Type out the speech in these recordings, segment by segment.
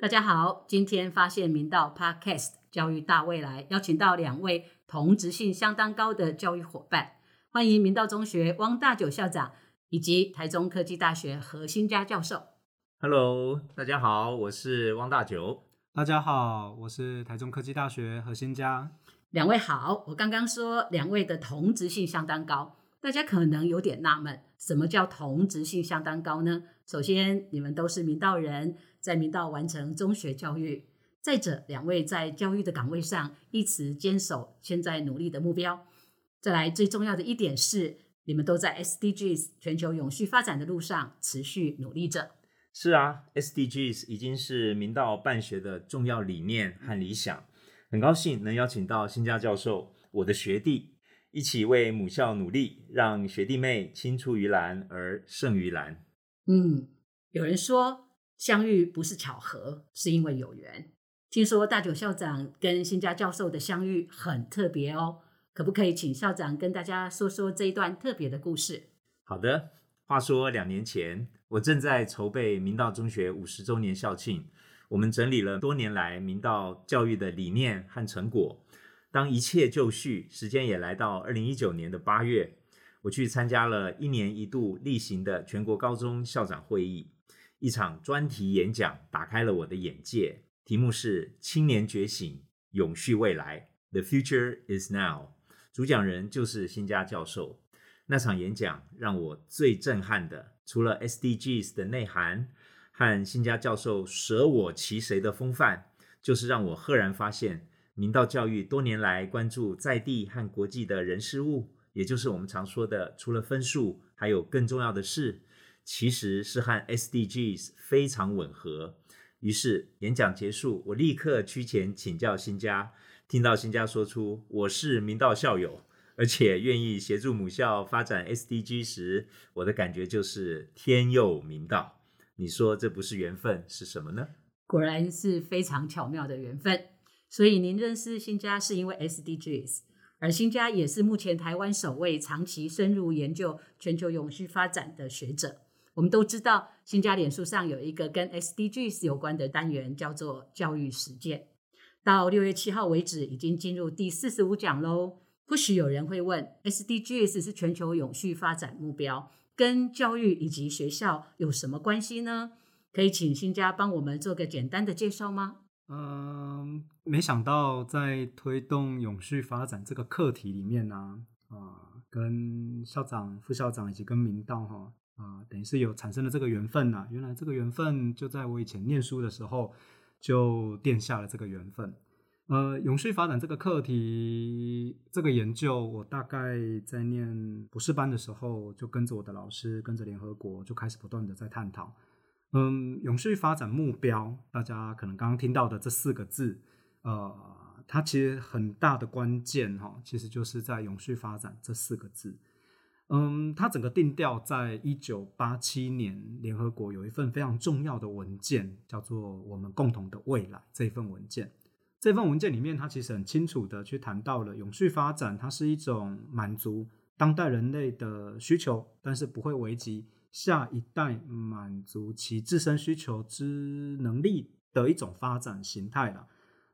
大家好，今天发现明道 Podcast 教育大未来，邀请到两位同质性相当高的教育伙伴，欢迎明道中学汪大九校长以及台中科技大学何新佳教授。Hello，大家好，我是汪大九。大家好，我是台中科技大学何新佳。两位好，我刚刚说两位的同质性相当高，大家可能有点纳闷，什么叫同质性相当高呢？首先，你们都是明道人，在明道完成中学教育；再者，两位在教育的岗位上一直坚守现在努力的目标。再来，最重要的一点是，你们都在 SDGs 全球永续发展的路上持续努力着。是啊，SDGs 已经是明道办学的重要理念和理想。很高兴能邀请到新家教授，我的学弟，一起为母校努力，让学弟妹青出于蓝而胜于蓝。嗯，有人说相遇不是巧合，是因为有缘。听说大九校长跟新家教授的相遇很特别哦，可不可以请校长跟大家说说这一段特别的故事？好的，话说两年前，我正在筹备明道中学五十周年校庆，我们整理了多年来明道教育的理念和成果。当一切就绪，时间也来到二零一九年的八月，我去参加了一年一度例行的全国高中校长会议，一场专题演讲打开了我的眼界，题目是“青年觉醒，永续未来 ”，The future is now。主讲人就是新家教授。那场演讲让我最震撼的，除了 SDGs 的内涵和新家教授舍我其谁的风范，就是让我赫然发现，明道教育多年来关注在地和国际的人事物，也就是我们常说的，除了分数，还有更重要的事，其实是和 SDGs 非常吻合。于是演讲结束，我立刻趋前请教新家，听到新家说出“我是明道校友”。而且愿意协助母校发展 SDG 时，我的感觉就是天佑明道。你说这不是缘分是什么呢？果然是非常巧妙的缘分。所以您认识新家是因为 SDGs，而新家也是目前台湾首位长期深入研究全球永续发展的学者。我们都知道，新家脸书上有一个跟 SDGs 有关的单元，叫做教育实践。到六月七号为止，已经进入第四十五讲喽。或许有人会问，SDGs 是全球永续发展目标，跟教育以及学校有什么关系呢？可以请新家帮我们做个简单的介绍吗？嗯，没想到在推动永续发展这个课题里面呢、啊，跟校长、副校长以及跟明道哈啊，等于是有产生了这个缘分呐、原来这个缘分就在我以前念书的时候就奠下了这个缘分。呃，永续发展这个课题，这个研究，我大概在念博士班的时候，就跟着我的老师，跟着联合国，就开始不断的在探讨。嗯，永续发展目标，大家可能刚刚听到的这四个字，呃，它其实很大的关键哈、其实就是在永续发展这四个字。嗯，它整个定调在一九八七年，联合国有一份非常重要的文件，叫做《我们共同的未来》这一份文件。这份文件里面，它其实很清楚的去谈到了永续发展，它是一种满足当代人类的需求，但是不会危及下一代满足其自身需求之能力的一种发展形态了。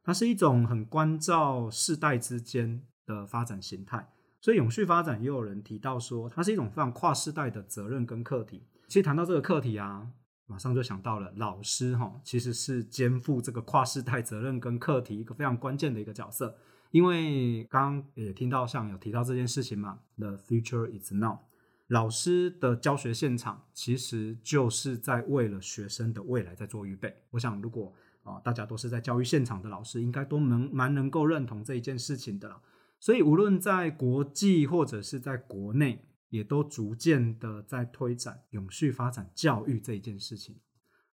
它是一种很关照世代之间的发展形态。所以永续发展也有人提到说，它是一种非常跨世代的责任跟课题。其实谈到这个课题啊，马上就想到了老师哈，其实是肩负这个跨世代责任跟课题一个非常关键的一个角色。因为刚刚也听到像有提到这件事情嘛，The future is now。老师的教学现场其实就是在为了学生的未来在做预备。我想，如果啊、大家都是在教育现场的老师，应该都能蛮能够认同这一件事情的了。所以，无论在国际或者是在国内，也都逐渐的在推展永续发展教育这一件事情。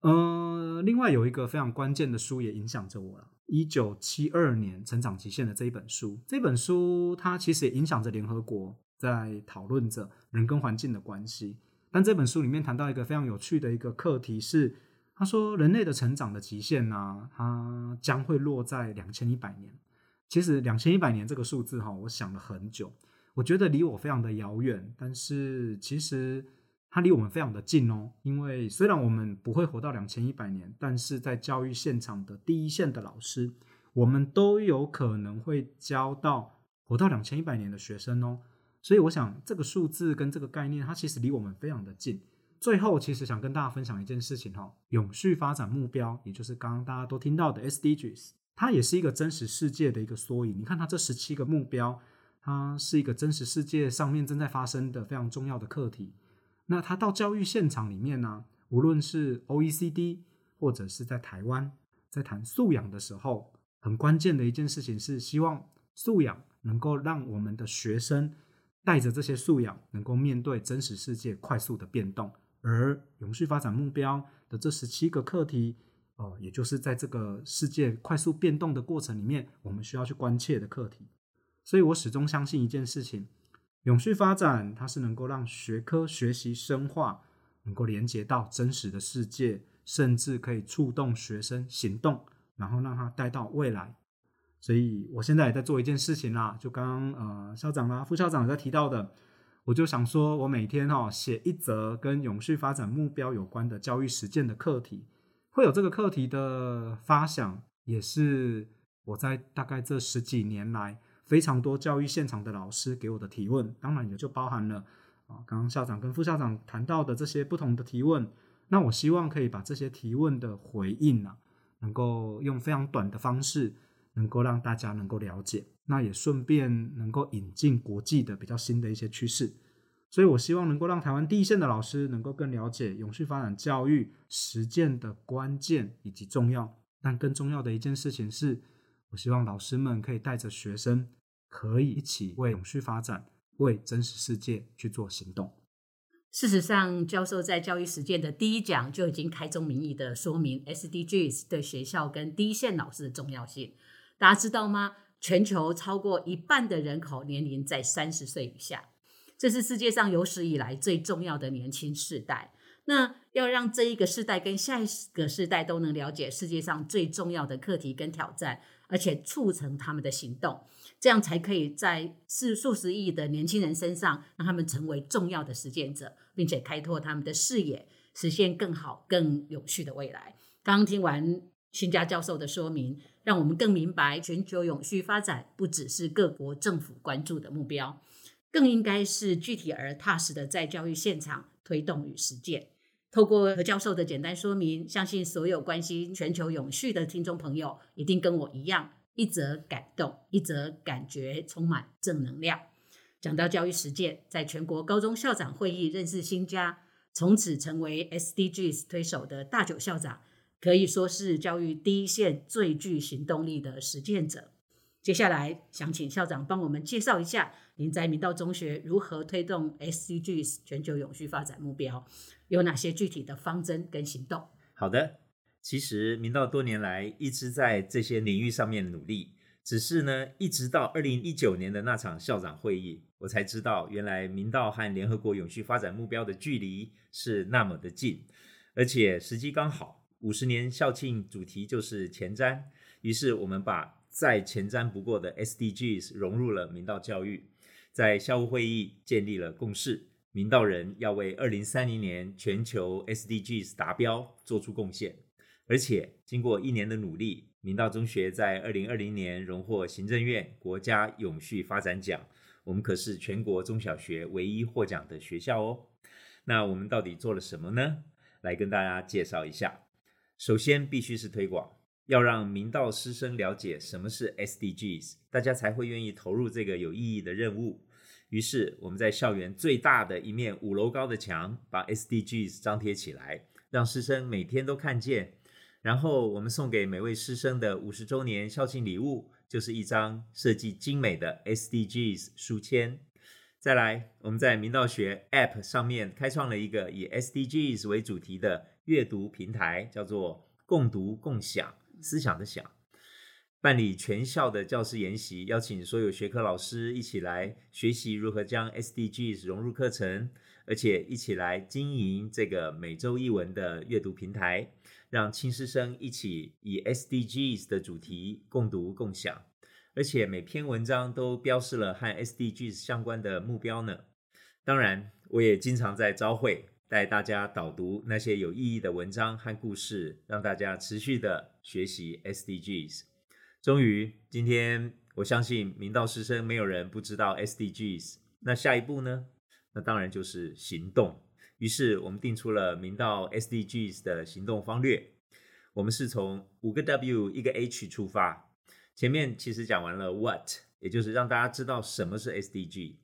呃，另外有一个非常关键的书也影响着我了。一九七二年《成长极限》的这一本书，这本书它其实也影响着联合国在讨论着人跟环境的关系。但这本书里面谈到一个非常有趣的一个课题是，他说人类的成长的极限呢、它将会落在两千一百年。其实两千一百年这个数字哈，我想了很久，我觉得离我非常的遥远，但是其实它离我们非常的近哦。因为虽然我们不会活到两千一百年，但是在教育现场的第一线的老师，我们都有可能会教到活到两千一百年的学生哦。所以我想这个数字跟这个概念，它其实离我们非常的近。最后，其实想跟大家分享一件事情哈，永续发展目标，也就是刚刚大家都听到的 SDGs，它也是一个真实世界的一个缩影。你看它这十七个目标，它是一个真实世界上面正在发生的非常重要的课题。那它到教育现场里面呢，无论是 OECD 或者是在台湾，在谈素养的时候，很关键的一件事情是希望素养能够让我们的学生带着这些素养，能够面对真实世界快速的变动。而永续发展目标的这十七个课题，哦，也就是在这个世界快速变动的过程里面，我们需要去关切的课题。所以我始终相信一件事情：永续发展它是能够让学科学习深化，能够连接到真实的世界，甚至可以触动学生行动，然后让他带到未来。所以我现在也在做一件事情啦，就刚刚呃校长啦、副校长在提到的。我就想说，我每天哈写一则跟永续发展目标有关的教育实践的课题，会有这个课题的发想，也是我在大概这十几年来非常多教育现场的老师给我的提问，当然也就包含了啊，刚刚校长跟副校长谈到的这些不同的提问。那我希望可以把这些提问的回应啊，能够用非常短的方式，能够让大家能够了解。那也顺便能够引进国际的比较新的一些趋势，所以我希望能够让台湾第一线的老师能够更了解永续发展教育实践的关键以及重要。但更重要的一件事情是，我希望老师们可以带着学生，可以一起为永续发展、为真实世界去做行动。事实上，教授在教育实践的第一讲就已经开宗明义的说明 SDGs 对学校跟第一线老师的重要性。大家知道吗？全球超过一半的人口年龄在三十岁以下，这是世界上有史以来最重要的年轻世代。那要让这一个世代跟下一个世代都能了解世界上最重要的课题跟挑战，而且促成他们的行动，这样才可以在是数十亿的年轻人身上，让他们成为重要的实践者，并且开拓他们的视野，实现更好、更有趣的未来。刚刚听完。新家教授的说明，让我们更明白，全球永续发展不只是各国政府关注的目标，更应该是具体而踏实的在教育现场推动与实践。透过何教授的简单说明，相信所有关心全球永续的听众朋友，一定跟我一样，一则感动，一则感觉充满正能量。讲到教育实践，在全国高中校长会议认识新家，从此成为 SDGs 推手的大九校长。可以说是教育第一线最具行动力的实践者。接下来想请校长帮我们介绍一下，您在明道中学如何推动 SDGs 全球永续发展目标，有哪些具体的方针跟行动？好的，其实明道多年来一直在这些领域上面努力，只是呢，一直到二零一九年的那场校长会议，我才知道原来明道和联合国永续发展目标的距离是那么的近，而且时机刚好。五十年校庆主题就是前瞻，于是我们把再前瞻不过的 SDGs 融入了明道教育，在校务会议建立了共识，明道人要为二零三零年全球 SDGs 达标做出贡献。而且经过一年的努力，明道中学在二零二零年荣获行政院国家永续发展奖，我们可是全国中小学唯一获奖的学校哦。那我们到底做了什么呢？来跟大家介绍一下。首先必须是推广，要让明道师生了解什么是 SDGs，大家才会愿意投入这个有意义的任务。于是我们在校园最大的一面五楼高的墙，把 SDGs 张贴起来，让师生每天都看见。然后我们送给每位师生的五十周年校庆礼物，就是一张设计精美的 SDGs 书签。再来，我们在明道学 App 上面开创了一个以 SDGs 为主题的。阅读平台叫做“共读共享”，思想的想，办理全校的教师研习，邀请所有学科老师一起来学习如何将 SDGs 融入课程，而且一起来经营这个每周一文的阅读平台，让青师生一起以 SDGs 的主题共读共享。而且每篇文章都标示了和 SDGs 相关的目标呢。当然，我也经常在朝会带大家导读那些有意义的文章和故事，让大家持续的学习 SDGs。终于，今天我相信明道师生没有人不知道 SDGs。那下一步呢？那当然就是行动。于是我们定出了明道 SDGs 的行动方略。我们是从五个 W 一个 H 出发。前面其实讲完了 What，也就是让大家知道什么是 SDG。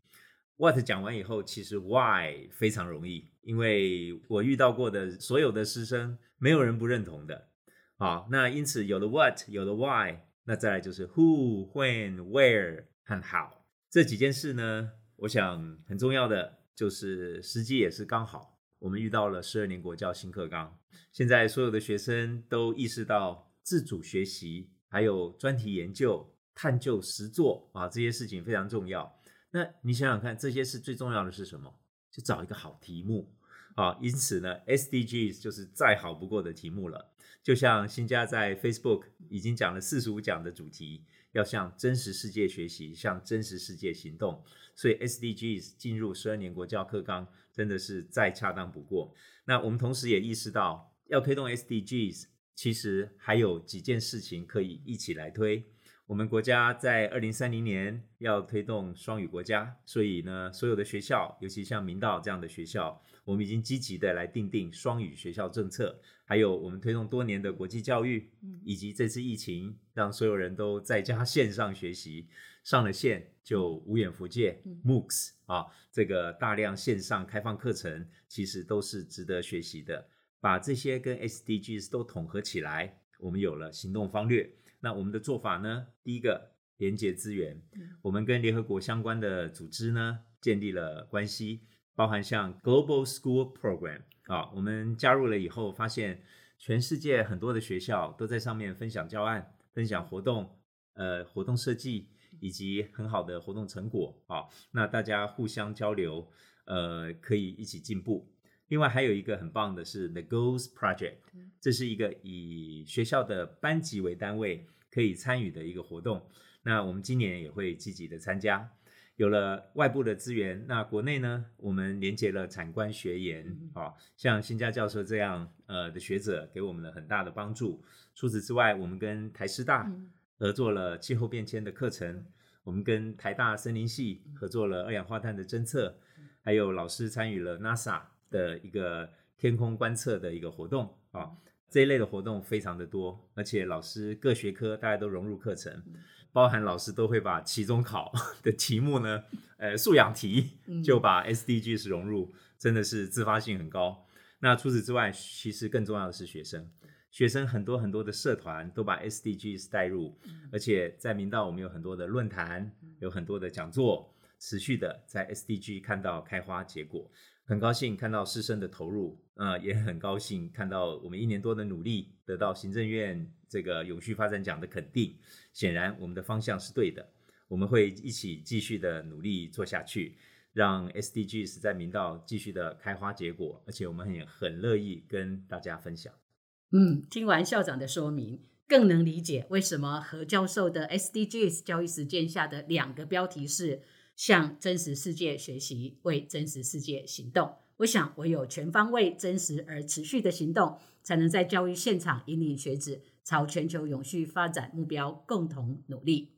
What 讲完以后，其实 Why 非常容易，因为我遇到过的所有的师生，没有人不认同的。好，那因此有了 What，有了 Why，那再来就是 Who、When、Where 和 How 这几件事呢？我想很重要的就是时机也是刚好，我们遇到了十二年国教新课纲，现在所有的学生都意识到自主学习。还有专题研究、探究实作啊，这些事情非常重要。那你想想看，这些事最重要的是什么？就找一个好题目啊。因此呢，SDGs 就是再好不过的题目了。就像新家在 Facebook 已经讲了四十五讲的主题，要向真实世界学习，向真实世界行动。所以 SDGs 进入十二年国教课纲，真的是再恰当不过。那我们同时也意识到，要推动 SDGs。其实还有几件事情可以一起来推。我们国家在二零三零年要推动双语国家，所以呢，所有的学校，尤其像明道这样的学校，我们已经积极的来定定双语学校政策。还有我们推动多年的国际教育，以及这次疫情让所有人都在家线上学习，上了线就无远弗届，MOOCs 啊，这个大量线上开放课程，其实都是值得学习的。把这些跟 SDGs 都统合起来，我们有了行动方略。那我们的做法呢？第一个，连接资源。我们跟联合国相关的组织呢建立了关系，包含像 Global School Program 啊，我们加入了以后，发现全世界很多的学校都在上面分享教案、分享活动、呃活动设计以及很好的活动成果啊。那大家互相交流，呃，可以一起进步。另外还有一个很棒的是 The Goals Project，这是一个以学校的班级为单位可以参与的一个活动。那我们今年也会积极的参加。有了外部的资源，那国内呢，我们连接了产官学研，啊，像新家教授这样呃的学者给我们了很大的帮助。除此之外，我们跟台师大合作了气候变迁的课程，我们跟台大森林系合作了二氧化碳的侦测，还有老师参与了 NASA。的一个天空观测的一个活动啊，这一类的活动非常的多，而且老师各学科大家都融入课程，包含老师都会把期中考 的题目呢，呃，素养题就把 SDGs 融入，真的是自发性很高。那除此之外，其实更重要的是学生，学生很多很多的社团都把 SDGs 带入，而且在明道我们有很多的论坛，有很多的讲座，持续的在 SDG 看到开花结果。很高兴看到师生的投入，啊，也很高兴看到我们一年多的努力得到行政院这个永续发展奖的肯定。显然，我们的方向是对的，我们会一起继续的努力做下去，让 SDGs 在明道继续的开花结果，而且我们也很乐意跟大家分享。嗯，听完校长的说明，更能理解为什么何教授的 SDGs 教育实践下的两个标题是。向真实世界学习，为真实世界行动。我想，唯有全方位、真实而持续的行动，才能在教育现场引领学子朝全球永续发展目标共同努力。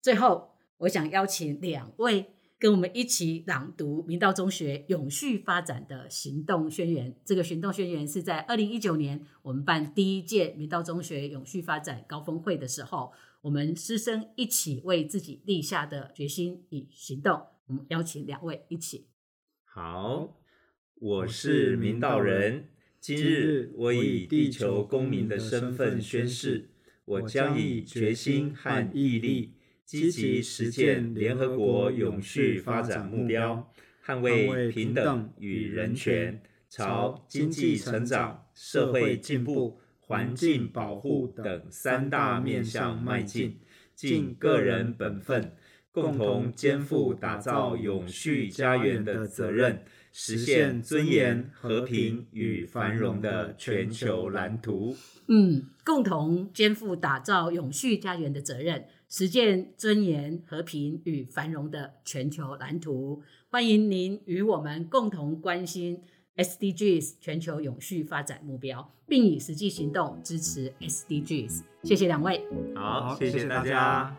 最后，我想邀请两位跟我们一起朗读明道中学永续发展的行动宣言。这个行动宣言是在二零一九年我们办第一届明道中学永续发展高峰会的时候。我们师生一起为自己立下的决心与行动，我们邀请两位一起。好，我是明道人，今日我以地球公民的身份宣誓，我将以决心和毅力，积极实践联合国永续发展目标，捍卫平等与人权，朝经济成长、社会进步。环境保护等三大面向迈进，尽个人本分，共同肩负打造永续家园的责任，实现尊严、和平与繁荣的全球蓝图。嗯，共同肩负打造永续家园的责任，实践尊严、和平与繁荣的全球蓝图。欢迎您与我们共同关心 SDGs 全球永续发展目标，并以实际行动支持 SDGs。谢谢两位。好，谢谢大大家